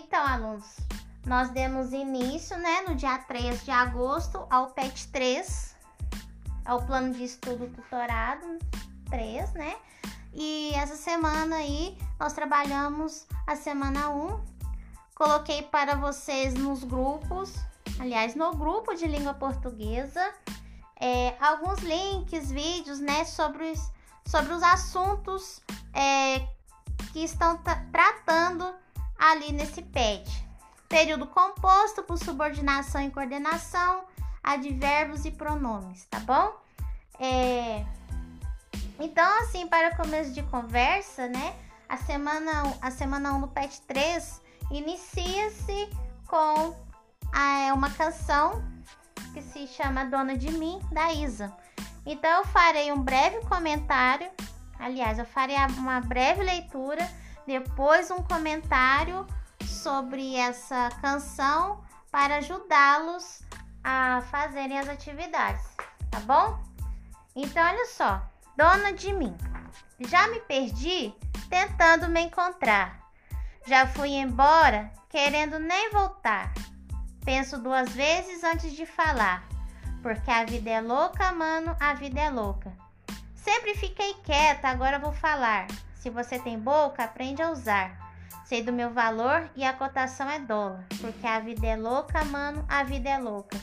Então, alunos, nós demos início, né, no dia 3 de agosto ao PET 3, ao plano de estudo tutorado 3, né? E essa semana aí nós trabalhamos a semana 1. Coloquei para vocês nos grupos, aliás, no grupo de língua portuguesa, é, alguns links, vídeos, né, sobre os, sobre os assuntos é, que estão tratando ali nesse PET. Período composto por subordinação e coordenação, advérbios e pronomes, tá bom? É... Então, assim, para começo de conversa, né? A semana, a semana 1 do PET 3 inicia-se com a, uma canção que se chama Dona de Mim, da Isa. Então, eu farei um breve comentário, aliás, eu farei uma breve leitura, depois um comentário sobre essa canção para ajudá-los a fazerem as atividades, tá bom? Então, olha só, Dona de Mim. Já me perdi tentando me encontrar. Já fui embora querendo nem voltar. Penso duas vezes antes de falar, porque a vida é louca, mano, a vida é louca. Sempre fiquei quieta, agora vou falar. Se você tem boca, aprende a usar. Sei do meu valor e a cotação é dólar, porque a vida é louca, mano, a vida é louca.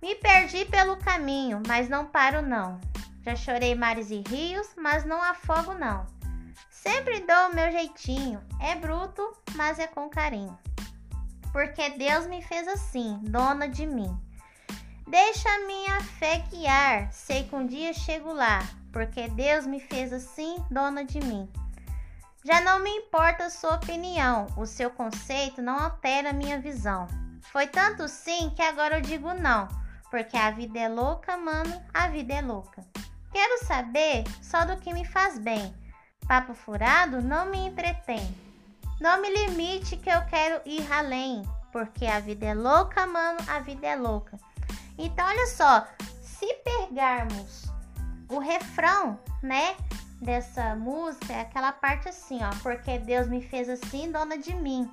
Me perdi pelo caminho, mas não paro não. Já chorei mares e rios, mas não afogo não. Sempre dou o meu jeitinho, é bruto, mas é com carinho porque Deus me fez assim, dona de mim. Deixa minha fé guiar, sei que um dia chego lá, porque Deus me fez assim, dona de mim. Já não me importa a sua opinião, o seu conceito não altera a minha visão. Foi tanto sim que agora eu digo não, porque a vida é louca, mano, a vida é louca. Quero saber só do que me faz bem. Papo furado não me entretém. Não me limite que eu quero ir além, porque a vida é louca, mano, a vida é louca. Então, olha só, se pegarmos o refrão, né, dessa música, é aquela parte assim, ó, porque Deus me fez assim, dona de mim.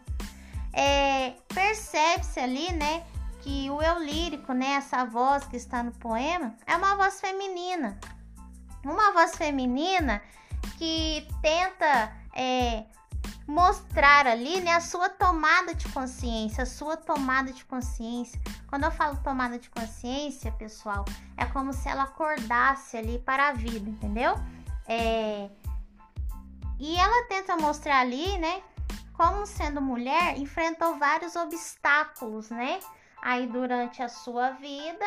É, percebe-se ali, né, que o eu lírico, né, essa voz que está no poema, é uma voz feminina. Uma voz feminina que tenta é, mostrar ali, né, a sua tomada de consciência, a sua tomada de consciência. Quando eu falo tomada de consciência, pessoal, é como se ela acordasse ali para a vida, entendeu? É... E ela tenta mostrar ali, né, como sendo mulher, enfrentou vários obstáculos, né, aí durante a sua vida,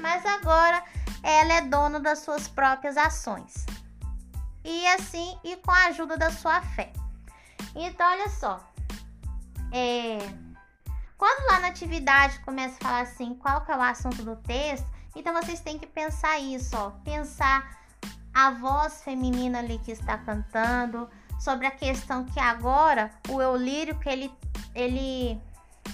mas agora ela é dona das suas próprias ações. E assim, e com a ajuda da sua fé. Então, olha só. É, quando lá na atividade começa a falar assim, qual que é o assunto do texto, então vocês têm que pensar isso, ó. Pensar a voz feminina ali que está cantando, sobre a questão que agora o eu lírico, ele, ele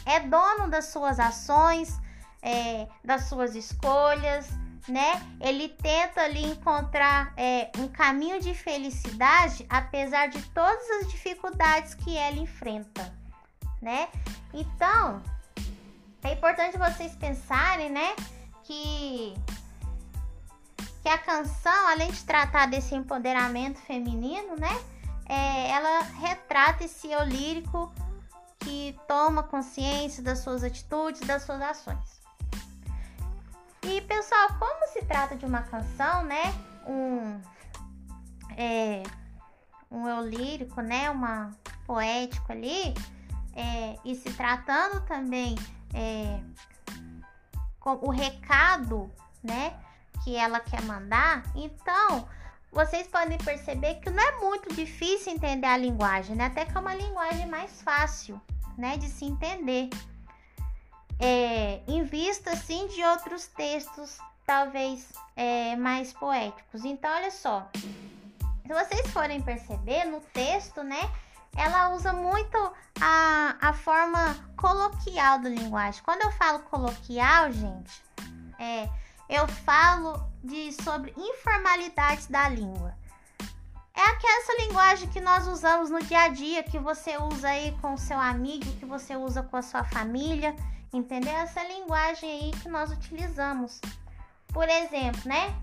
é dono das suas ações, é, das suas escolhas, né? Ele tenta ali encontrar é, um caminho de felicidade, apesar de todas as dificuldades que ela enfrenta, né? Então, é importante vocês pensarem, né, que que a canção, além de tratar desse empoderamento feminino, né, é, ela retrata esse eu lírico que toma consciência das suas atitudes, das suas ações. E pessoal, como se trata de uma canção, né? Um é, um eu lírico, né? Uma poético ali, é, e se tratando também é, com o recado, né? Que ela quer mandar, então vocês podem perceber que não é muito difícil entender a linguagem, né? Até que é uma linguagem mais fácil, né? De se entender é, em vista assim de outros textos talvez é, mais poéticos. Então, olha só, se vocês forem perceber no texto, né, ela usa muito a, a forma coloquial da linguagem. Quando eu falo coloquial, gente, é, eu falo de sobre informalidades da língua. É aquela linguagem que nós usamos no dia a dia, que você usa aí com seu amigo, que você usa com a sua família, entendeu? Essa linguagem aí que nós utilizamos. Por exemplo, né?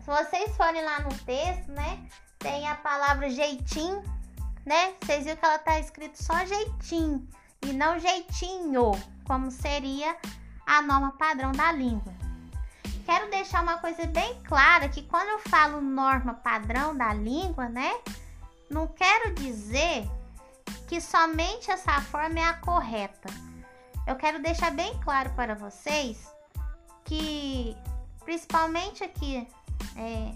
Se vocês forem lá no texto, né? Tem a palavra jeitinho, né? Vocês viram que ela tá escrito só jeitinho e não jeitinho, como seria a norma padrão da língua. Quero deixar uma coisa bem clara que quando eu falo norma padrão da língua, né? Não quero dizer que somente essa forma é a correta. Eu quero deixar bem claro para vocês que, principalmente aqui é,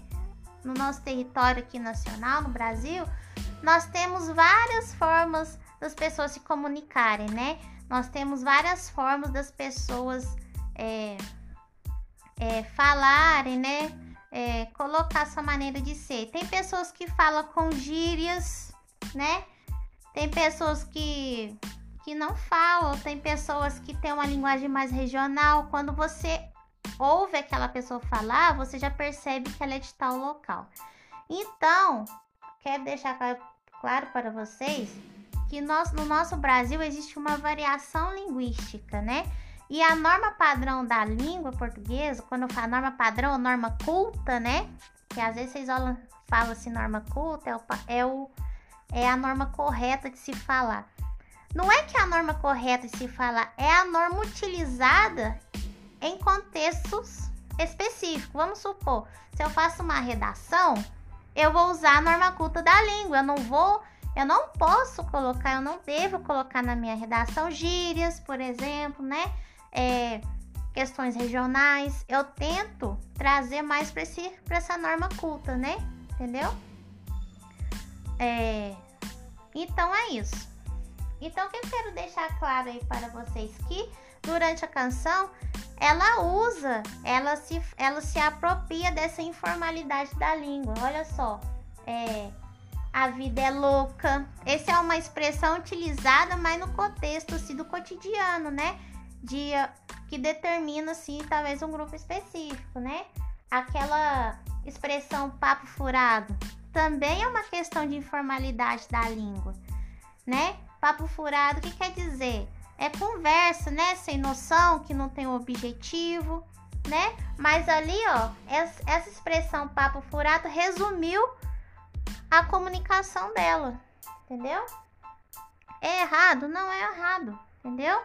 no nosso território aqui nacional, no Brasil, nós temos várias formas das pessoas se comunicarem, né? Nós temos várias formas das pessoas é, é, falarem, né? É, colocar sua maneira de ser. Tem pessoas que falam com gírias, né? Tem pessoas que, que não falam, tem pessoas que têm uma linguagem mais regional. Quando você ouve aquela pessoa falar, você já percebe que ela é de tal local. Então, quero deixar claro para vocês que nós, no nosso Brasil existe uma variação linguística, né? E a norma padrão da língua portuguesa, quando eu falo norma padrão, norma culta, né? Que às vezes vocês falam assim, norma culta, é, o, é, o, é a norma correta de se falar. Não é que a norma correta se falar, é a norma utilizada em contextos específicos. Vamos supor, se eu faço uma redação, eu vou usar a norma culta da língua. Eu não vou eu não posso colocar, eu não devo colocar na minha redação gírias, por exemplo, né? É, questões regionais. Eu tento trazer mais para essa norma culta, né? Entendeu? É, então é isso. Então, eu quero deixar claro aí para vocês que durante a canção ela usa, ela se, ela se apropria dessa informalidade da língua. Olha só, é, a vida é louca. Essa é uma expressão utilizada, mas no contexto assim, do cotidiano, né? De, que determina, assim, talvez um grupo específico, né? Aquela expressão papo furado também é uma questão de informalidade da língua, né? Papo furado, o que quer dizer? É conversa, né? Sem noção, que não tem objetivo, né? Mas ali, ó, essa expressão papo furado resumiu a comunicação dela, entendeu? É errado? Não é errado, entendeu?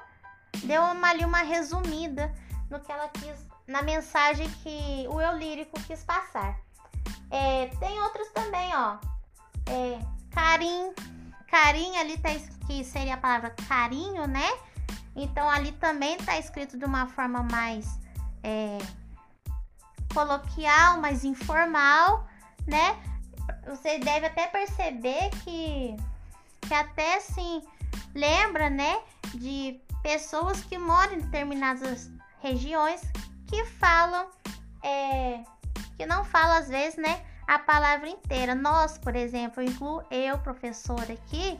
Deu uma, ali uma resumida no que ela quis, na mensagem que o eu lírico quis passar. É, tem outros também, ó. É, carinho ali tá que seria a palavra carinho, né? Então ali também tá escrito de uma forma mais é, coloquial, mais informal, né? você deve até perceber que, que até assim lembra, né, de pessoas que moram em determinadas regiões que falam, é, que não falam às vezes, né, a palavra inteira. Nós, por exemplo, eu incluo eu, professor aqui,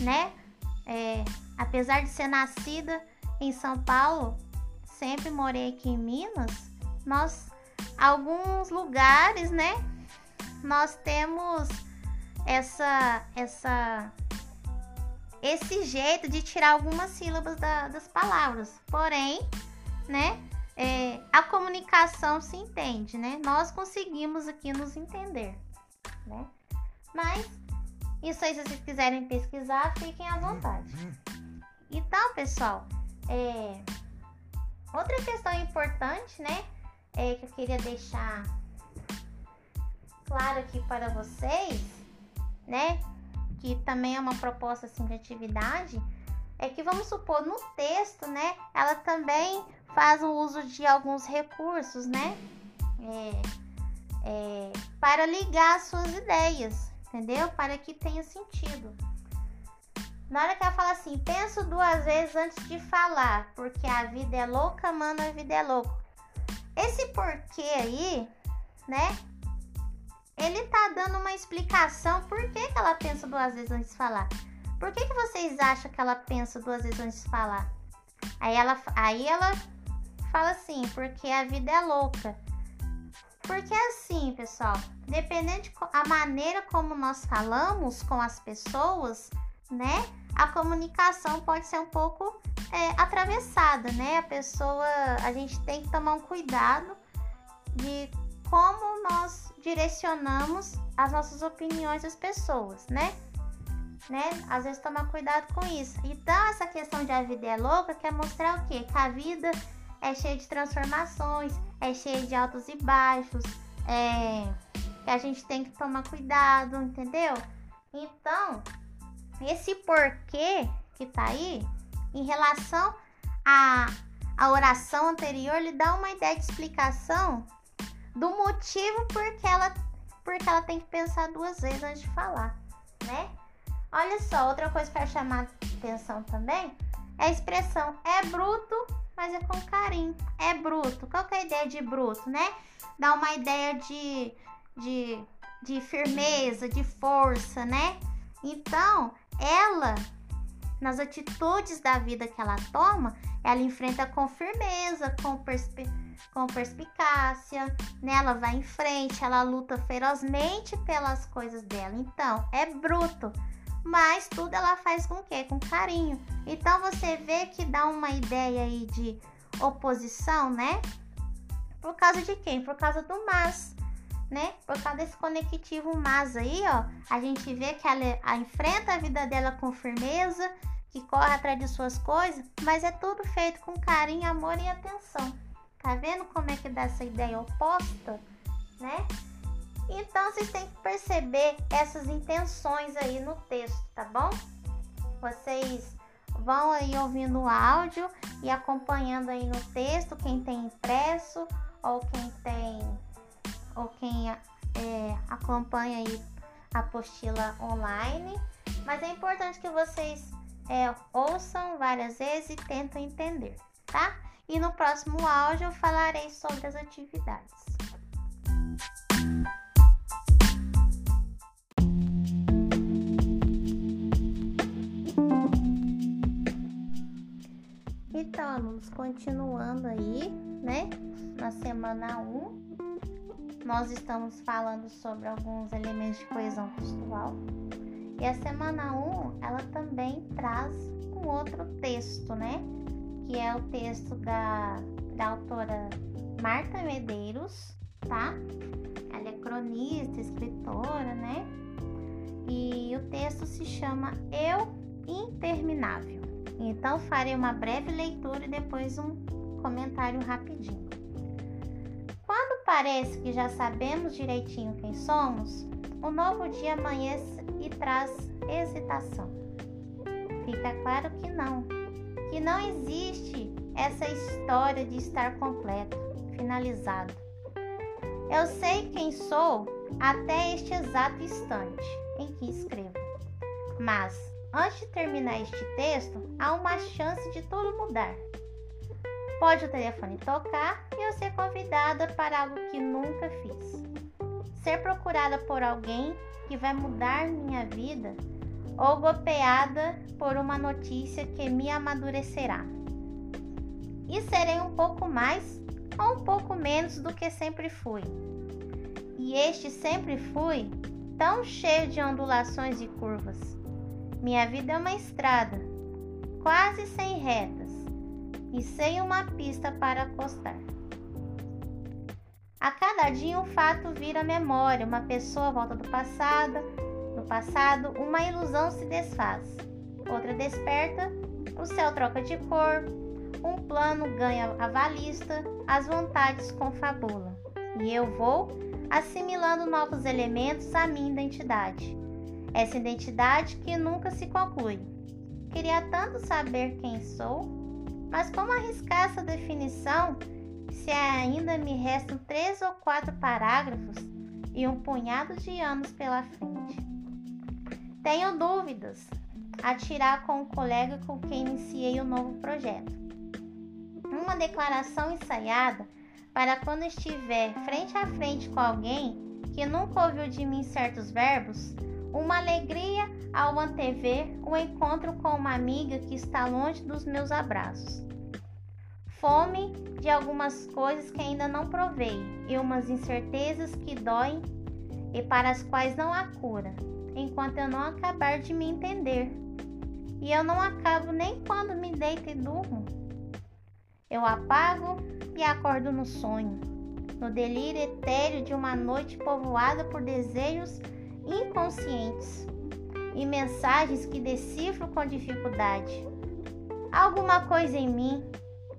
né, é, apesar de ser nascida em São Paulo, sempre morei aqui em Minas, nós, alguns lugares, né, nós temos essa essa esse jeito de tirar algumas sílabas da, das palavras. Porém, né, é, a comunicação se entende, né? Nós conseguimos aqui nos entender, né? Mas isso aí, se vocês quiserem pesquisar, fiquem à vontade. Então, pessoal, é, outra questão importante, né, é, que eu queria deixar claro aqui para vocês, né? Que também é uma proposta assim, de atividade, é que vamos supor no texto, né? Ela também faz o uso de alguns recursos, né? É, é, para ligar as suas ideias, entendeu? Para que tenha sentido. Na hora que ela fala assim, penso duas vezes antes de falar, porque a vida é louca, mano, a vida é louco. Esse porquê aí, né? ele tá dando uma explicação por que, que ela pensa duas vezes antes de falar. Por que, que vocês acham que ela pensa duas vezes antes de falar? Aí ela, aí ela fala assim, porque a vida é louca. Porque assim, pessoal, dependendo da maneira como nós falamos com as pessoas, né? A comunicação pode ser um pouco é, atravessada, né? A pessoa, a gente tem que tomar um cuidado de como nós direcionamos as nossas opiniões às pessoas, né? Né? Às vezes tomar cuidado com isso. Então, essa questão de a vida é louca quer mostrar o quê? Que a vida é cheia de transformações, é cheia de altos e baixos, é, que a gente tem que tomar cuidado, entendeu? Então, esse porquê que tá aí, em relação à, à oração anterior, lhe dá uma ideia de explicação do motivo porque ela, porque ela tem que pensar duas vezes antes de falar, né? Olha só, outra coisa quero chamar atenção também é a expressão é bruto mas é com carinho. É bruto. Qual que é a ideia de bruto, né? Dá uma ideia de, de, de firmeza, de força, né? Então, ela, nas atitudes da vida que ela toma, ela enfrenta com firmeza, com, perspi com perspicácia, né? Ela vai em frente, ela luta ferozmente pelas coisas dela. Então, é bruto mas tudo ela faz com o quê? Com carinho. Então você vê que dá uma ideia aí de oposição, né? Por causa de quem? Por causa do mas, né? Por causa desse conectivo mas aí, ó, a gente vê que ela, ela enfrenta a vida dela com firmeza, que corre atrás de suas coisas, mas é tudo feito com carinho, amor e atenção. Tá vendo como é que dá essa ideia oposta, né? Então vocês têm que perceber essas intenções aí no texto, tá bom? Vocês vão aí ouvindo o áudio e acompanhando aí no texto quem tem impresso ou quem tem ou quem é, acompanha aí a apostila online. Mas é importante que vocês é, ouçam várias vezes e tentem entender, tá? E no próximo áudio eu falarei sobre as atividades. Então, alunos, continuando aí, né? Na semana 1, nós estamos falando sobre alguns elementos de coesão textual. E a semana 1, ela também traz um outro texto, né? Que é o texto da, da autora Marta Medeiros, tá? Ela é cronista, escritora, né? E o texto se chama Eu Interminável. Então farei uma breve leitura e depois um comentário rapidinho. Quando parece que já sabemos direitinho quem somos, o novo dia amanhece e traz hesitação. Fica claro que não, que não existe essa história de estar completo, finalizado. Eu sei quem sou até este exato instante em que escrevo, mas Antes de terminar este texto, há uma chance de tudo mudar. Pode o telefone tocar e eu ser convidada para algo que nunca fiz. Ser procurada por alguém que vai mudar minha vida ou golpeada por uma notícia que me amadurecerá. E serei um pouco mais ou um pouco menos do que sempre fui. E este sempre fui tão cheio de ondulações e curvas minha vida é uma estrada, quase sem retas e sem uma pista para acostar. A cada dia um fato vira memória, uma pessoa volta do passado, no passado uma ilusão se desfaz, outra desperta, o céu troca de cor, um plano ganha a valista, as vontades confabulam, e eu vou assimilando novos elementos à minha identidade essa identidade que nunca se conclui. Queria tanto saber quem sou, mas como arriscar essa definição se ainda me restam três ou quatro parágrafos e um punhado de anos pela frente? Tenho dúvidas a tirar com o colega com quem iniciei o novo projeto. Uma declaração ensaiada para quando estiver frente a frente com alguém que nunca ouviu de mim certos verbos, uma alegria ao antever o encontro com uma amiga que está longe dos meus abraços. fome de algumas coisas que ainda não provei e umas incertezas que doem e para as quais não há cura, enquanto eu não acabar de me entender. E eu não acabo nem quando me deito e durmo. Eu apago e acordo no sonho, no delírio etéreo de uma noite povoada por desejos inconscientes e mensagens que decifro com dificuldade. Alguma coisa em mim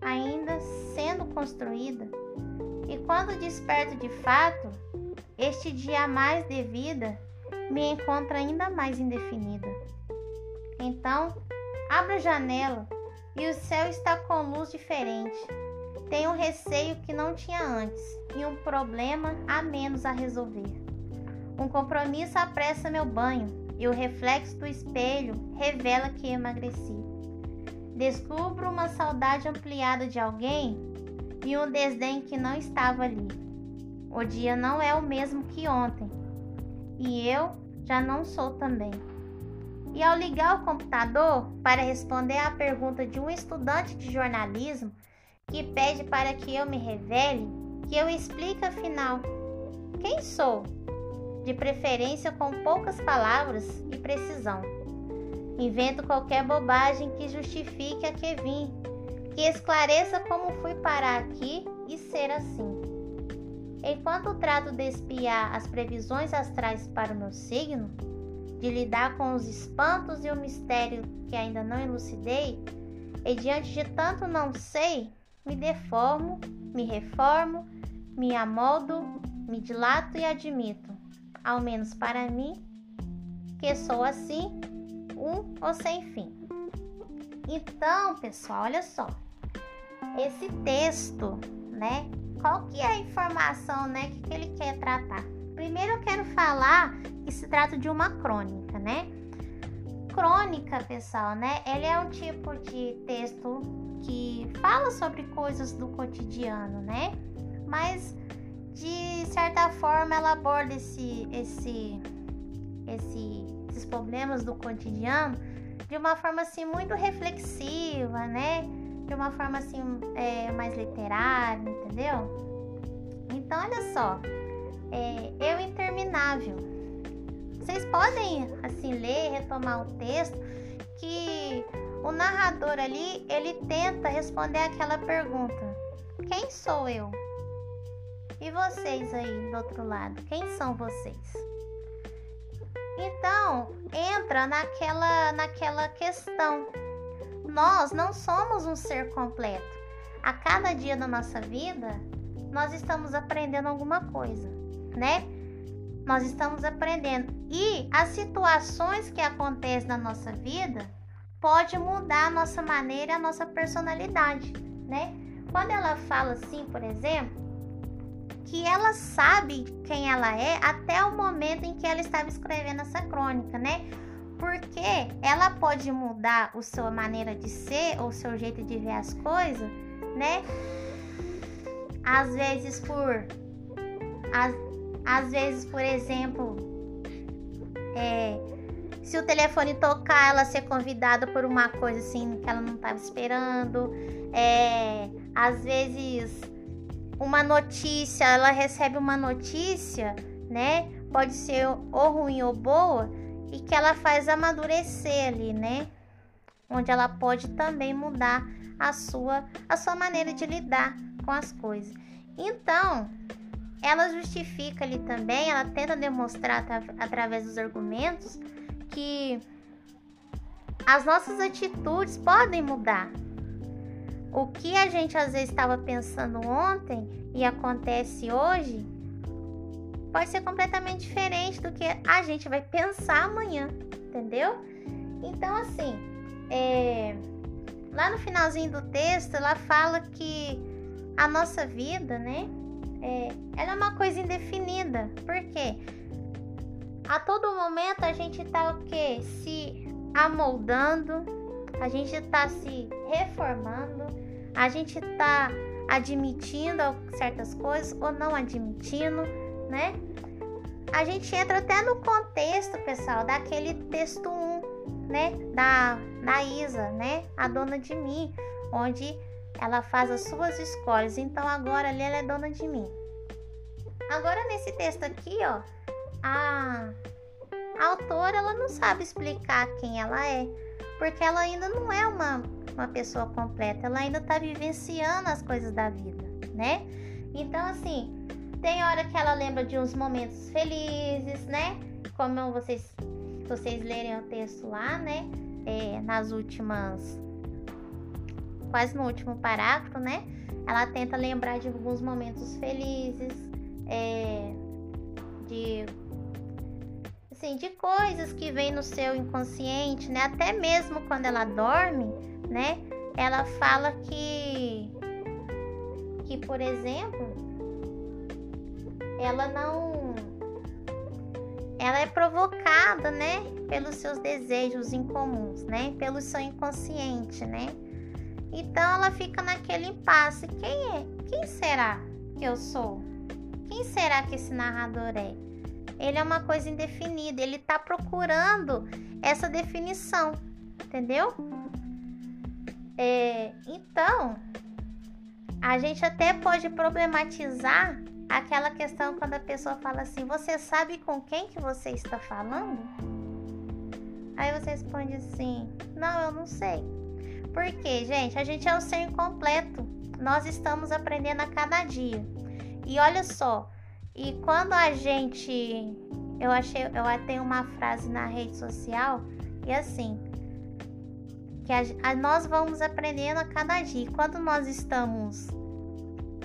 ainda sendo construída, e quando desperto de fato, este dia mais de vida me encontra ainda mais indefinida. Então, abro a janela e o céu está com luz diferente. Tenho um receio que não tinha antes e um problema a menos a resolver. Um compromisso apressa meu banho e o reflexo do espelho revela que emagreci. Descubro uma saudade ampliada de alguém e um desdém que não estava ali. O dia não é o mesmo que ontem e eu já não sou também. E ao ligar o computador para responder à pergunta de um estudante de jornalismo que pede para que eu me revele, que eu explique afinal quem sou, de preferência com poucas palavras e precisão. Invento qualquer bobagem que justifique a que vim, que esclareça como fui parar aqui e ser assim. Enquanto trato de espiar as previsões astrais para o meu signo, de lidar com os espantos e o mistério que ainda não elucidei, e diante de tanto não sei, me deformo, me reformo, me amoldo, me dilato e admito, ao menos para mim, que sou assim um ou sem fim. Então, pessoal, olha só. Esse texto, né? Qual que é a informação, né, que, que ele quer tratar? Primeiro eu quero falar que se trata de uma crônica, né? Crônica, pessoal, né? Ele é um tipo de texto que fala sobre coisas do cotidiano, né? Mas de certa forma ela aborda esse esse esse esses problemas do cotidiano de uma forma assim muito reflexiva, né? De uma forma assim é, mais literária, entendeu? Então olha só, é, eu interminável. Vocês podem assim ler, retomar o texto que o narrador ali ele tenta responder aquela pergunta: quem sou eu? E vocês aí do outro lado, quem são vocês? Então, entra naquela, naquela questão. Nós não somos um ser completo. A cada dia da nossa vida, nós estamos aprendendo alguma coisa, né? Nós estamos aprendendo. E as situações que acontecem na nossa vida pode mudar a nossa maneira, a nossa personalidade, né? Quando ela fala assim, por exemplo, que ela sabe quem ela é até o momento em que ela estava escrevendo essa crônica, né? Porque ela pode mudar a sua maneira de ser ou seu jeito de ver as coisas, né? Às vezes por às, às vezes, por exemplo, é, se o telefone tocar, ela ser convidada por uma coisa assim que ela não estava esperando. É, às vezes uma notícia, ela recebe uma notícia, né? Pode ser ou ruim ou boa, e que ela faz amadurecer ali, né? Onde ela pode também mudar a sua a sua maneira de lidar com as coisas. Então, ela justifica ali também, ela tenta demonstrar através dos argumentos que as nossas atitudes podem mudar, o que a gente às vezes estava pensando ontem e acontece hoje pode ser completamente diferente do que a gente vai pensar amanhã, entendeu? Então, assim, é... lá no finalzinho do texto, ela fala que a nossa vida, né, é... ela é uma coisa indefinida. Por quê? A todo momento a gente tá o quê? Se amoldando, a gente tá se reformando, a gente tá admitindo certas coisas ou não admitindo, né? A gente entra até no contexto, pessoal, daquele texto 1, né? Da, da Isa, né? A dona de mim, onde ela faz as suas escolhas. Então agora ali ela é dona de mim. Agora nesse texto aqui, ó, a, a autora ela não sabe explicar quem ela é, porque ela ainda não é uma, uma pessoa completa, ela ainda está vivenciando as coisas da vida, né? Então assim, tem hora que ela lembra de uns momentos felizes, né? Como vocês, vocês lerem o texto lá, né? É, nas últimas quase no último parágrafo, né? Ela tenta lembrar de alguns momentos felizes, é, de assim, de coisas que vêm no seu inconsciente, né? Até mesmo quando ela dorme, né? Ela fala que que, por exemplo, ela não ela é provocada, né, pelos seus desejos incomuns, né? Pelo seu inconsciente, né? Então ela fica naquele impasse. Quem é? Quem será que eu sou? Quem será que esse narrador é? Ele é uma coisa indefinida, ele está procurando essa definição, entendeu? É, então, a gente até pode problematizar aquela questão quando a pessoa fala assim: Você sabe com quem que você está falando? Aí você responde assim: Não, eu não sei. Porque, gente, a gente é um ser incompleto. Nós estamos aprendendo a cada dia. E olha só, e quando a gente. Eu achei. Eu tenho uma frase na rede social e assim. Que a, a, nós vamos aprendendo a cada dia. E quando nós estamos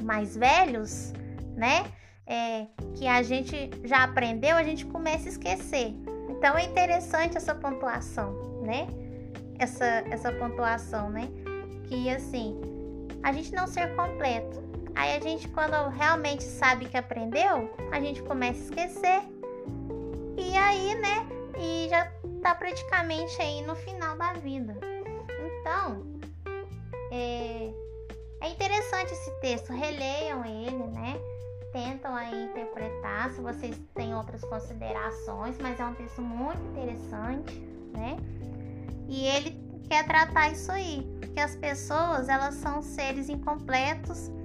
mais velhos, né? É, que a gente já aprendeu, a gente começa a esquecer. Então é interessante essa pontuação, né? essa, essa pontuação, né? Que assim, a gente não ser completo. Aí a gente, quando realmente sabe que aprendeu, a gente começa a esquecer. E aí, né? E já tá praticamente aí no final da vida. Então, é, é interessante esse texto. Releiam ele, né? Tentam aí interpretar se vocês têm outras considerações, mas é um texto muito interessante, né? E ele quer tratar isso aí, que as pessoas, elas são seres incompletos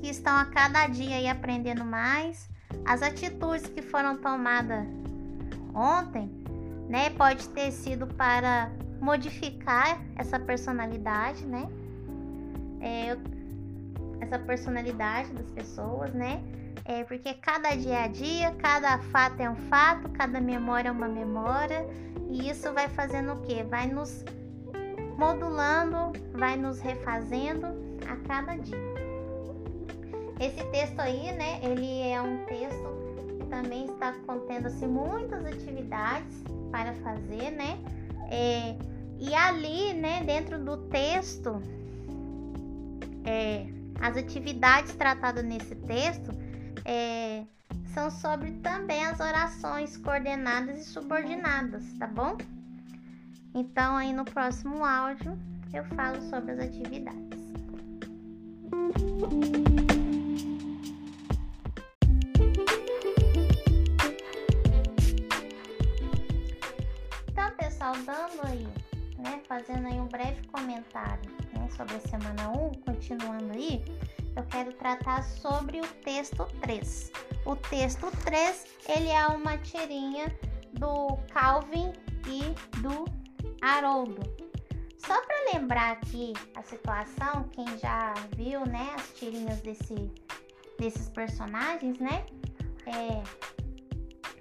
que estão a cada dia aí aprendendo mais. As atitudes que foram tomadas ontem, né, pode ter sido para modificar essa personalidade, né? É, essa personalidade das pessoas, né? É porque cada dia é dia, cada fato é um fato, cada memória é uma memória, e isso vai fazendo o quê? Vai nos modulando, vai nos refazendo a cada dia. Esse texto aí, né, ele é um texto que também está contendo assim, muitas atividades para fazer, né? É, e ali, né, dentro do texto, é, as atividades tratadas nesse texto é, são sobre também as orações coordenadas e subordinadas, tá bom? Então, aí no próximo áudio eu falo sobre as atividades. Então, pessoal, dando aí, né, fazendo aí um breve comentário né, sobre a semana 1, continuando aí, eu quero tratar sobre o texto 3. O texto 3, ele é uma tirinha do Calvin e do Haroldo. Só para lembrar aqui a situação, quem já viu, né, as tirinhas desse, desses personagens, né? É,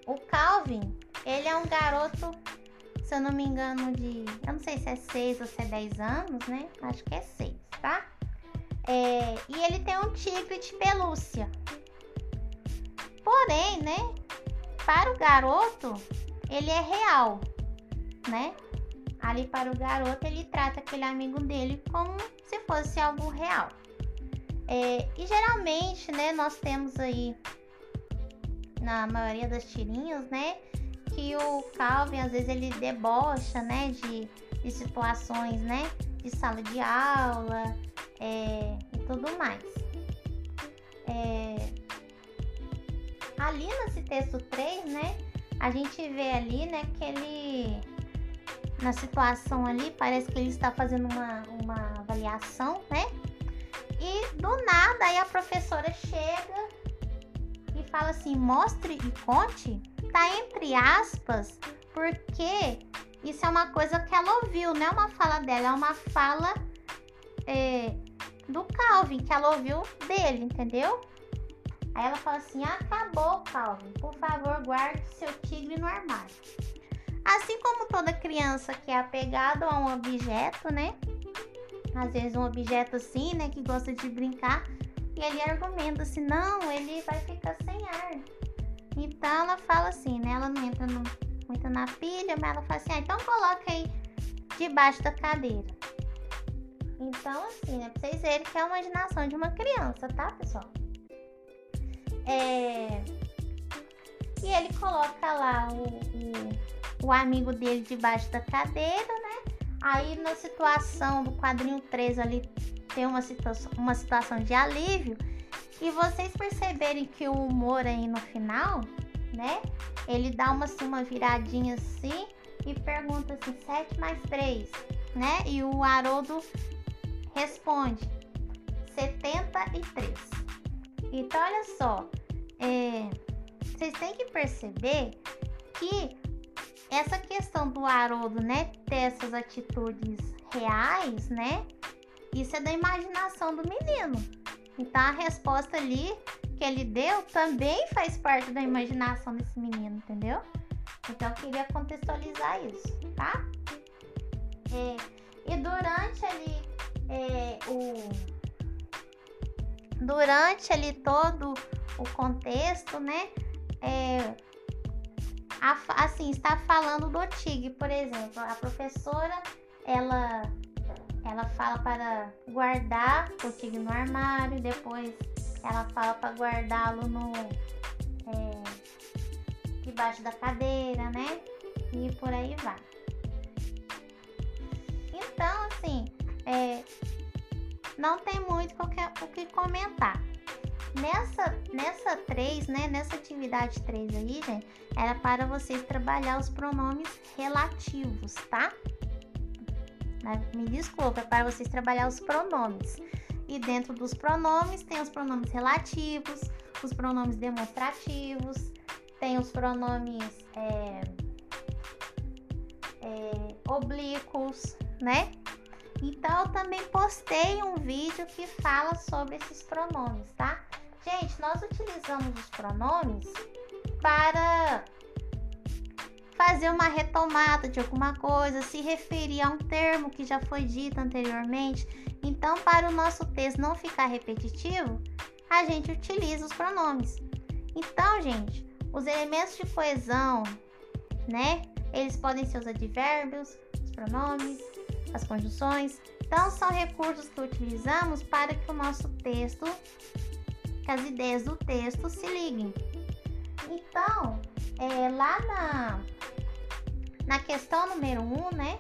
o Calvin, ele é um garoto, se eu não me engano, de. Eu não sei se é 6 ou se é 10 anos, né? Acho que é 6, tá? É, e ele tem um tigre de pelúcia. Porém, né? Para o garoto, ele é real, né? Ali para o garoto, ele trata aquele amigo dele como se fosse algo real. É, e geralmente, né, nós temos aí, na maioria das tirinhas, né, que o Calvin, às vezes, ele debocha, né, de, de situações, né, de sala de aula é, e tudo mais. É, ali nesse texto 3, né, a gente vê ali, né, que ele na situação ali, parece que ele está fazendo uma, uma avaliação, né? E do nada aí a professora chega e fala assim: mostre e conte. Tá entre aspas, porque isso é uma coisa que ela ouviu, não é uma fala dela, é uma fala é, do Calvin, que ela ouviu dele, entendeu? Aí ela fala assim: acabou, Calvin, por favor, guarde seu tigre no armário. Assim como toda criança que é apegada a um objeto, né? Às vezes um objeto assim, né, que gosta de brincar, e ele argumenta assim: não, ele vai ficar sem ar. Então ela fala assim, né? Ela não entra no, muito na pilha, mas ela fala assim: ah, então coloca aí debaixo da cadeira. Então, assim, né? Pra vocês verem que é a imaginação de uma criança, tá, pessoal? É... E ele coloca lá o, o, o, amigo dele debaixo da cadeira, né? Aí na situação do quadrinho 3 ali tem uma situação, uma situação de alívio. E vocês perceberem que o humor aí no final, né? Ele dá uma, assim, uma viradinha assim e pergunta assim, 7 mais 3, né? E o Haroldo responde 73. Então, olha só, é, vocês têm que perceber que essa questão do Haroldo, né, ter essas atitudes reais, né, isso é da imaginação do menino. Então, a resposta ali que ele deu também faz parte da imaginação desse menino, entendeu? Então, eu queria contextualizar isso, tá? É, e durante ali é, o durante ali todo o contexto, né? É, a, assim, está falando do TIG, por exemplo, a professora ela ela fala para guardar o TIG no armário, depois ela fala para guardá-lo no é, debaixo da cadeira, né? E por aí vai. Então, assim, é, não tem muito o que comentar. Nessa, nessa 3, né, nessa atividade 3 aí, gente, era para vocês trabalhar os pronomes relativos, tá? Me desculpa, é para vocês trabalhar os pronomes. E dentro dos pronomes tem os pronomes relativos, os pronomes demonstrativos, tem os pronomes é, é, oblíquos, né? Então eu também postei um vídeo que fala sobre esses pronomes, tá? Gente, nós utilizamos os pronomes para fazer uma retomada de alguma coisa, se referir a um termo que já foi dito anteriormente. Então, para o nosso texto não ficar repetitivo, a gente utiliza os pronomes. Então, gente, os elementos de coesão, né? Eles podem ser os advérbios, os pronomes, as conjunções. Então, são recursos que utilizamos para que o nosso texto, que as ideias do texto se liguem. Então, é, lá na, na questão número 1, um, né?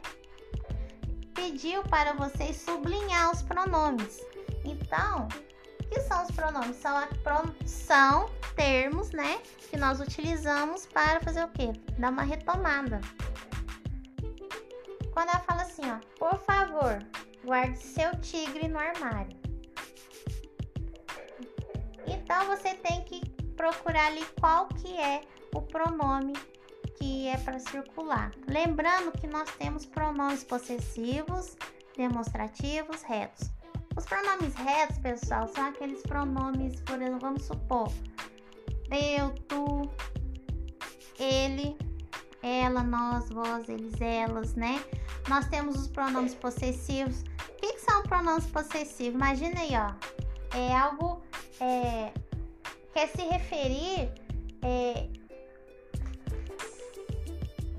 Pediu para vocês sublinhar os pronomes. Então, o que são os pronomes? São, a, são termos, né? Que nós utilizamos para fazer o quê? Dar uma retomada. Quando ela fala assim, ó, por favor, guarde seu tigre no armário. Então você tem que procurar ali qual que é o pronome que é para circular. Lembrando que nós temos pronomes possessivos, demonstrativos, retos. Os pronomes retos, pessoal, são aqueles pronomes, por exemplo, vamos supor, eu, tu, ele, ela, nós, vós, eles, elas, né? Nós temos os pronomes possessivos. O que, que são pronomes possessivos? Imagina aí, ó. É algo é, quer se referir é,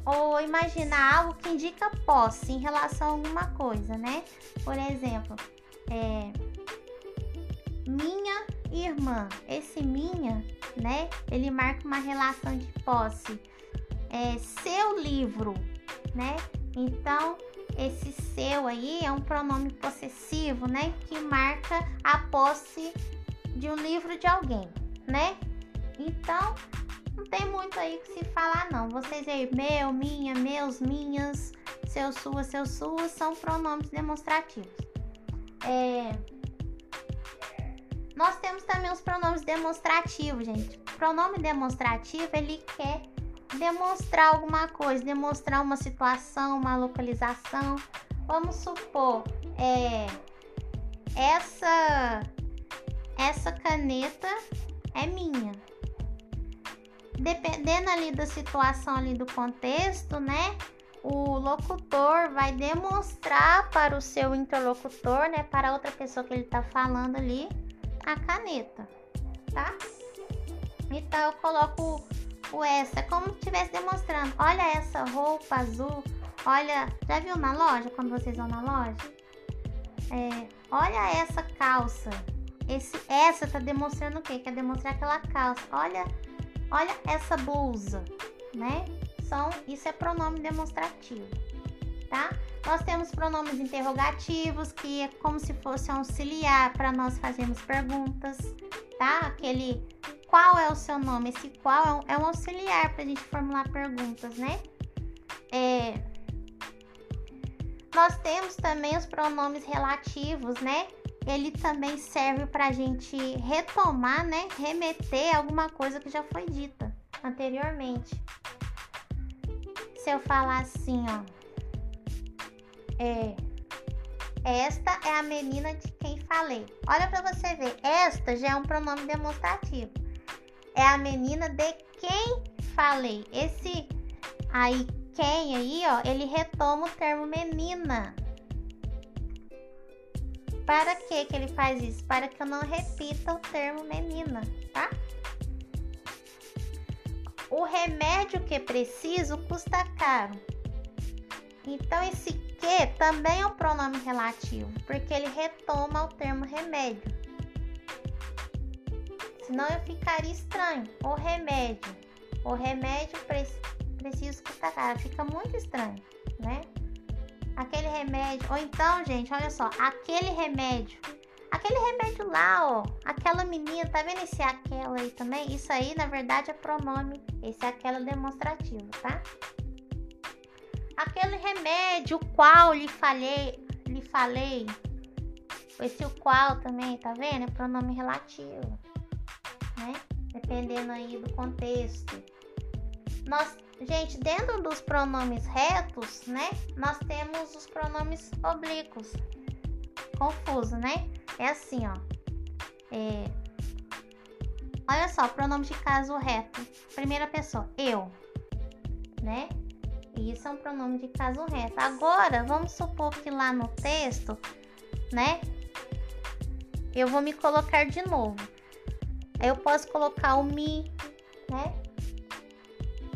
ou imaginar algo que indica posse em relação a alguma coisa, né? Por exemplo, é, minha irmã. Esse minha, né? Ele marca uma relação de posse é, seu livro, né? Então, esse seu aí é um pronome possessivo, né? Que marca a posse de um livro de alguém, né? Então, não tem muito aí que se falar, não. Vocês aí, meu, minha, meus, minhas, seu, sua, seu, sua, são pronomes demonstrativos. É... Nós temos também os pronomes demonstrativos, gente. Pronome demonstrativo, ele quer demonstrar alguma coisa, demonstrar uma situação, uma localização. Vamos supor, é, essa essa caneta é minha. Dependendo ali da situação ali do contexto, né? O locutor vai demonstrar para o seu interlocutor, né, para outra pessoa que ele está falando ali, a caneta, tá? Então eu coloco o essa, como se estivesse demonstrando. Olha essa roupa azul. Olha, já viu na loja quando vocês vão na loja? É, olha essa calça. Esse essa tá demonstrando o quê? Quer demonstrar aquela calça. Olha, olha essa blusa, né? São, isso é pronome demonstrativo, tá? Nós temos pronomes interrogativos, que é como se fosse auxiliar para nós fazermos perguntas, tá? Aquele qual é o seu nome? Esse qual é um, auxiliar para a gente formular perguntas, né? É... Nós temos também os pronomes relativos, né? Ele também serve para a gente retomar, né? Remeter alguma coisa que já foi dita anteriormente. Se eu falar assim, ó, é, esta é a menina de quem falei. Olha para você ver, esta já é um pronome demonstrativo é a menina de quem falei. Esse aí, quem aí, ó, ele retoma o termo menina. Para que que ele faz isso? Para que eu não repita o termo menina, tá? O remédio que preciso custa caro. Então esse que também é um pronome relativo, porque ele retoma o termo remédio senão eu ficaria estranho. O remédio, o remédio pre preciso custar caro, fica muito estranho, né? Aquele remédio, ou então, gente, olha só, aquele remédio, aquele remédio lá, ó, aquela menina, tá vendo esse aquela aí também? Isso aí, na verdade, é pronome, esse aquela demonstrativo, tá? Aquele remédio, o qual lhe falei, lhe falei, esse o qual também, tá vendo? É pronome relativo né? Dependendo aí do contexto. Nós, gente, dentro dos pronomes retos, né? Nós temos os pronomes oblíquos. Confuso, né? É assim, ó. É... Olha só, pronome de caso reto. Primeira pessoa, eu, né? Isso é um pronome de caso reto. Agora, vamos supor que lá no texto, né? Eu vou me colocar de novo. Eu posso colocar o me, né?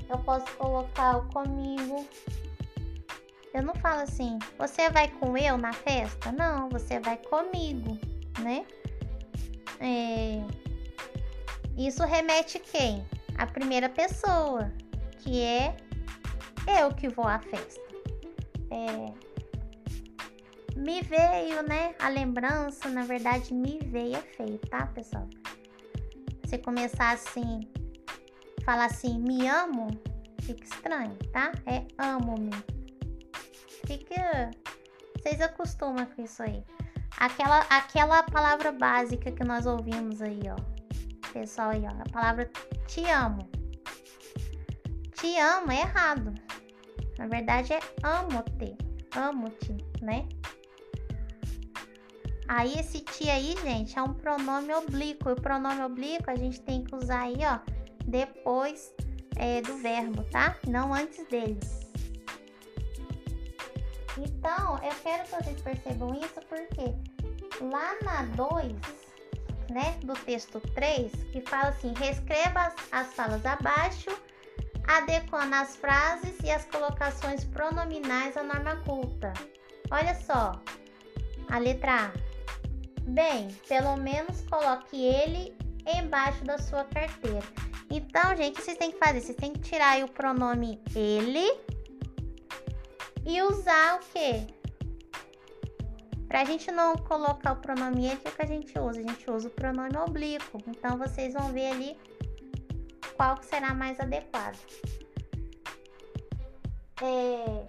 Eu posso colocar o comigo. Eu não falo assim, você vai com eu na festa? Não, você vai comigo, né? É... Isso remete quem? A primeira pessoa, que é eu que vou à festa. É... Me veio, né? A lembrança, na verdade, me veio é feio, tá, pessoal? você começar assim, falar assim, me amo, fica estranho, tá? É amo-me. Fica. Vocês acostumam com isso aí. Aquela, aquela palavra básica que nós ouvimos aí, ó. Pessoal aí, ó. A palavra te amo. Te amo é errado. Na verdade é amo-te. Amo-te, né? Aí esse ti aí, gente, é um pronome oblíquo. E o pronome oblíquo a gente tem que usar aí, ó, depois é, do verbo, tá? Não antes dele. Então, eu quero que vocês percebam isso porque lá na 2, né, do texto 3, que fala assim: reescreva as, as falas abaixo, adequando as frases e as colocações pronominais à norma culta. Olha só, a letra A Bem, pelo menos coloque ele embaixo da sua carteira. Então, gente, vocês têm que fazer? Vocês têm que tirar o pronome ele e usar o quê? Pra gente não colocar o pronome ele, o que a gente usa? A gente usa o pronome oblíquo. Então, vocês vão ver ali qual será mais adequado. É...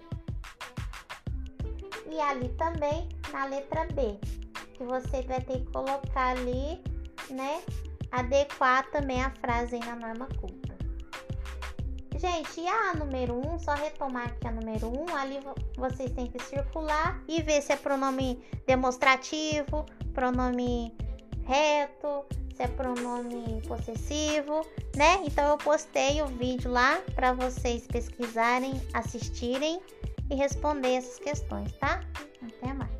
E ali também, na letra B que você vai ter que colocar ali né, adequar também a frase na norma culta. Gente, e a número 1, um, só retomar aqui a número 1, um, ali vocês têm que circular e ver se é pronome demonstrativo, pronome reto, se é pronome possessivo, né? Então eu postei o vídeo lá para vocês pesquisarem, assistirem e responder essas questões, tá? Até mais.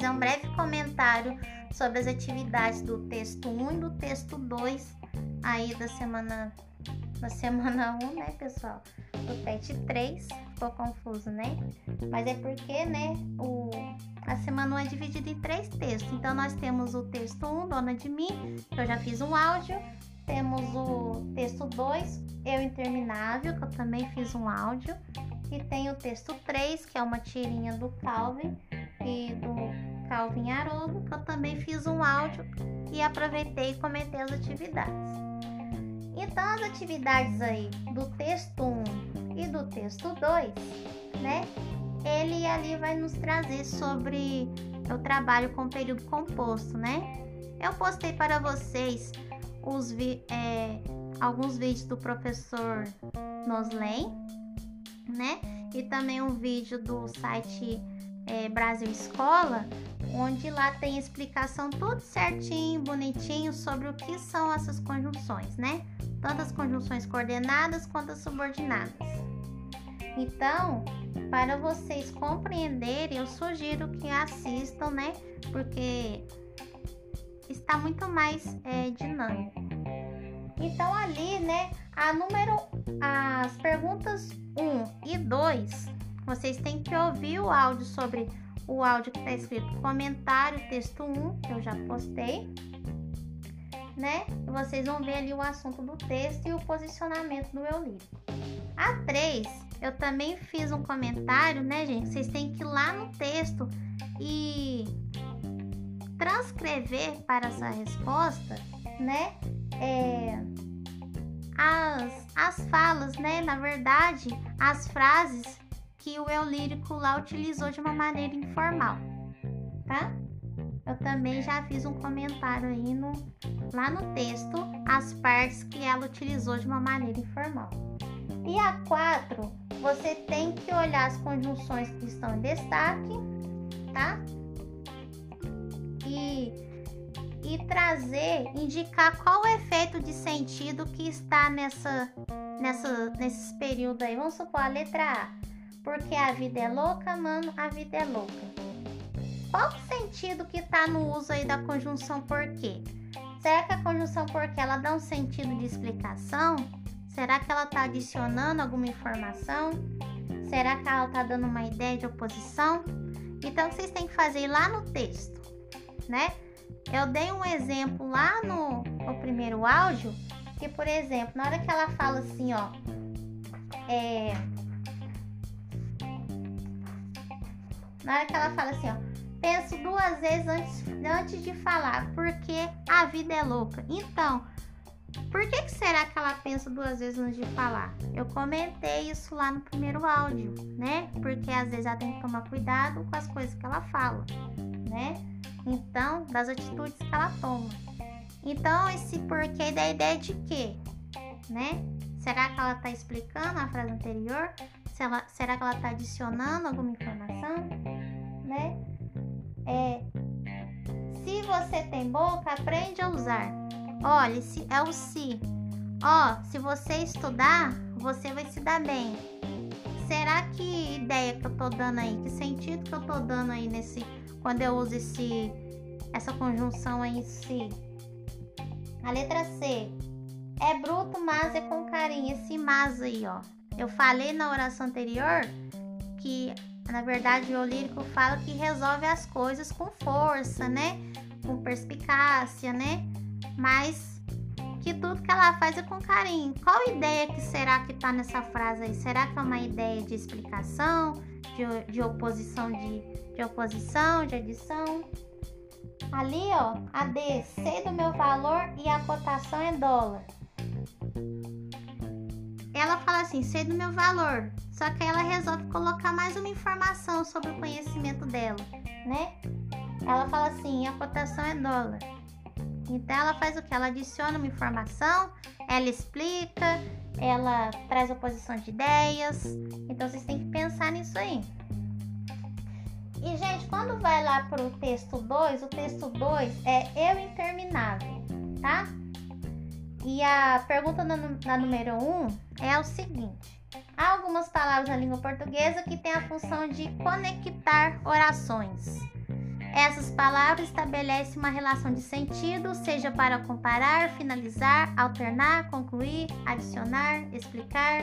Fazer um breve comentário sobre as atividades do texto 1 e do texto 2 aí da semana da semana 1, né, pessoal? Do PET 3, ficou confuso, né? Mas é porque, né, o, a semana 1 é dividida em três textos. Então, nós temos o texto 1, Dona de Mim, que eu já fiz um áudio. Temos o texto 2, Eu Interminável, que eu também fiz um áudio. E tem o texto 3, que é uma tirinha do Calvin e do Calvin Haroldo, que eu também fiz um áudio e aproveitei e comentei as atividades. Então, as atividades aí do texto 1 e do texto 2, né? Ele ali vai nos trazer sobre o trabalho com período composto, né? Eu postei para vocês os é, alguns vídeos do professor Noslen, né? E também um vídeo do site é, Brasil Escola, onde lá tem explicação tudo certinho, bonitinho sobre o que são essas conjunções, né? tanto as conjunções coordenadas quanto as subordinadas. Então, para vocês compreenderem, eu sugiro que assistam, né? Porque está muito mais é, dinâmico. Então, ali, né, a número, as perguntas 1 e 2, vocês têm que ouvir o áudio sobre o áudio que está escrito comentário, texto 1, que eu já postei né? E vocês vão ver ali o assunto do texto e o posicionamento do eu lírico. A 3, eu também fiz um comentário, né, gente? Vocês têm que ir lá no texto e transcrever para essa resposta, né? É, as, as falas, né? Na verdade, as frases que o eu lírico lá utilizou de uma maneira informal, tá? eu também já fiz um comentário aí no, lá no texto as partes que ela utilizou de uma maneira informal. E a 4, você tem que olhar as conjunções que estão em destaque, tá? E, e trazer, indicar qual o efeito de sentido que está nessa, nessa, nesses períodos aí. Vamos supor a letra A. Porque a vida é louca, mano, a vida é louca. Qual o sentido que está no uso aí da conjunção porquê? Será que a conjunção porquê ela dá um sentido de explicação? Será que ela está adicionando alguma informação? Será que ela está dando uma ideia de oposição? Então, vocês têm que fazer lá no texto, né? Eu dei um exemplo lá no, no primeiro áudio, que, por exemplo, na hora que ela fala assim, ó, é... Na hora que ela fala assim, ó, penso duas vezes antes, antes de falar, porque a vida é louca. Então, por que, que será que ela pensa duas vezes antes de falar? Eu comentei isso lá no primeiro áudio, né? Porque às vezes ela tem que tomar cuidado com as coisas que ela fala, né? Então, das atitudes que ela toma. Então, esse porquê da ideia de quê? Né? Será que ela está explicando a frase anterior? Será que ela está adicionando alguma informação? Né? é se você tem boca, aprende a usar. Olha, se é o se. Ó, se você estudar, você vai se dar bem. Será que ideia que eu tô dando aí, que sentido que eu tô dando aí nesse quando eu uso esse essa conjunção aí se? A letra C é bruto, mas é com carinho. Esse mas aí, ó. Eu falei na oração anterior que na verdade, o lírico fala que resolve as coisas com força, né? Com perspicácia, né? Mas que tudo que ela faz é com carinho. Qual ideia que será que tá nessa frase aí? Será que é uma ideia de explicação, de, de oposição, de, de oposição, de adição? Ali, ó, a D, sei do meu valor e a cotação é dólar. Ela fala assim, sei do meu valor. Só que ela resolve colocar mais uma informação sobre o conhecimento dela, né? Ela fala assim, a cotação é dólar. Então ela faz o que? Ela adiciona uma informação, ela explica, ela traz oposição de ideias. Então vocês têm que pensar nisso aí. E, gente, quando vai lá para o texto 2, o texto 2 é eu interminável, tá? E a pergunta na, na número 1 um é o seguinte: há algumas palavras na língua portuguesa que têm a função de conectar orações. Essas palavras estabelecem uma relação de sentido, seja para comparar, finalizar, alternar, concluir, adicionar, explicar,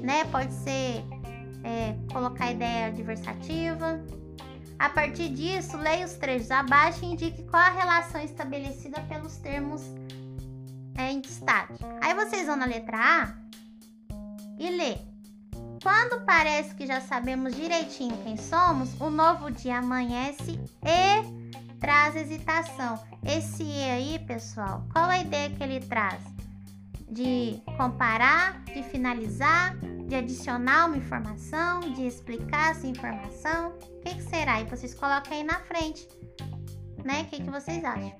né? Pode ser é, colocar ideia adversativa. A partir disso, leia os trechos abaixo e indique qual a relação estabelecida pelos termos é, em destaque. Aí vocês vão na letra A e lê. Quando parece que já sabemos direitinho quem somos, o novo dia amanhece e traz hesitação. Esse E aí, pessoal, qual a ideia que ele traz? De comparar, de finalizar, de adicionar uma informação, de explicar essa informação. O que, que será? E vocês colocam aí na frente, né? O que, que vocês acham?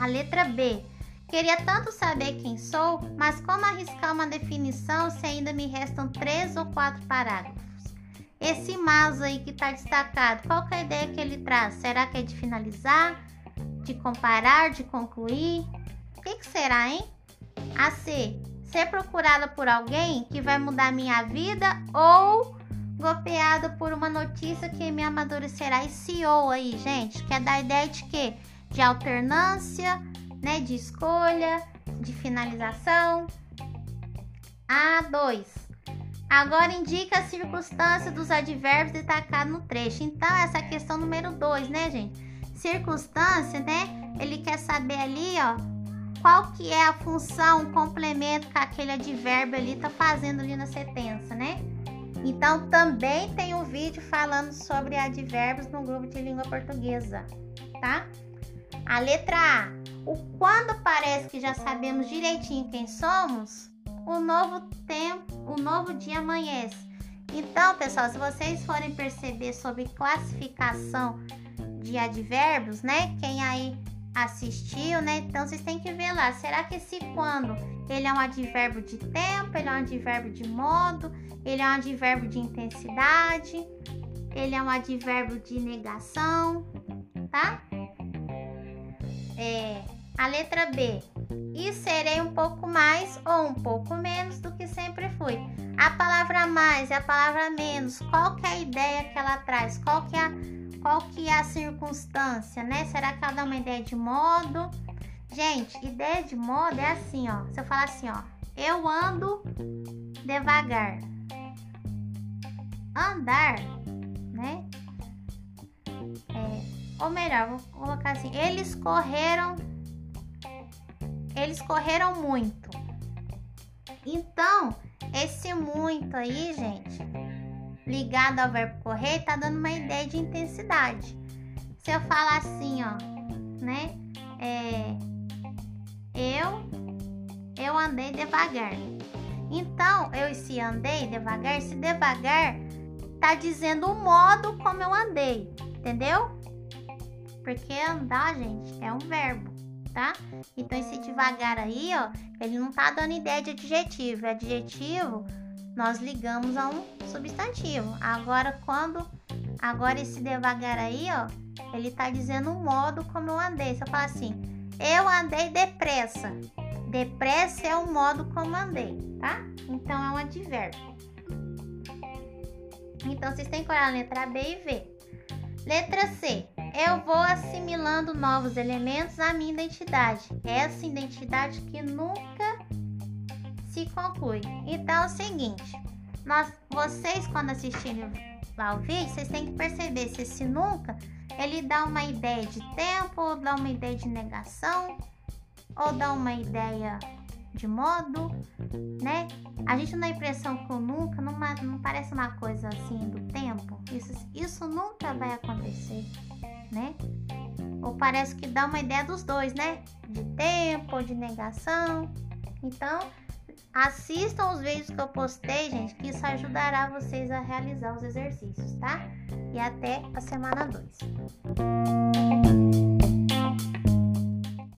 A letra B Queria tanto saber quem sou, mas como arriscar uma definição se ainda me restam três ou quatro parágrafos? Esse mas aí que está destacado, qual é a ideia que ele traz? Será que é de finalizar? De comparar? De concluir? O que, que será, hein? A C. Ser procurada por alguém que vai mudar minha vida ou golpeada por uma notícia que me amadurecerá. Esse ou aí, gente, quer dar ideia de quê? De alternância, né, de escolha, de finalização. A2. Agora indica a circunstância dos advérbios destacados no trecho. Então, essa é a questão número 2, né, gente? Circunstância, né? Ele quer saber ali, ó, qual que é a função, o complemento que aquele advérbio ali tá fazendo ali na sentença, né? Então, também tem um vídeo falando sobre advérbios no grupo de língua portuguesa, tá? A letra A. O quando parece que já sabemos direitinho quem somos, o novo tempo, o novo dia amanhece. Então, pessoal, se vocês forem perceber sobre classificação de advérbios, né? Quem aí assistiu, né? Então vocês têm que ver lá. Será que esse quando ele é um advérbio de tempo, ele é um advérbio de modo, ele é um advérbio de intensidade, ele é um advérbio de negação, tá? É, a letra B. E serei um pouco mais ou um pouco menos do que sempre fui. A palavra mais e a palavra menos, qual que é a ideia que ela traz? Qual que é a, qual que é a circunstância, né? Será que ela dá uma ideia de modo? Gente, ideia de modo é assim, ó. Se eu falar assim, ó. Eu ando devagar. Andar, né? É, ou melhor, vou colocar assim. Eles correram eles correram muito. Então, esse muito aí, gente, ligado ao verbo correr, tá dando uma ideia de intensidade. Se eu falar assim, ó, né? É, eu, eu andei devagar. Então, eu se andei devagar, se devagar tá dizendo o modo como eu andei, entendeu? Porque andar, gente, é um verbo tá? Então esse devagar aí, ó, ele não tá dando ideia de adjetivo. Adjetivo nós ligamos a um substantivo. Agora quando agora esse devagar aí, ó, ele tá dizendo o modo como eu andei. Se eu falar assim, eu andei depressa. Depressa é o modo como andei, tá? Então é um advérbio. Então vocês têm que olhar a letra B e ver. Letra C eu vou assimilando novos elementos à minha identidade. Essa identidade que nunca se conclui. Então é o seguinte, nós, vocês quando assistirem lá o vídeo, vocês têm que perceber se esse nunca ele dá uma ideia de tempo, ou dá uma ideia de negação, ou dá uma ideia de modo, né? A gente dá a impressão que o nunca não, não parece uma coisa assim do tempo. Isso, isso nunca vai acontecer né? Ou parece que dá uma ideia dos dois, né? De tempo, de negação. Então, Assistam os vídeos que eu postei, gente, que isso ajudará vocês a realizar os exercícios, tá? E até a semana 2.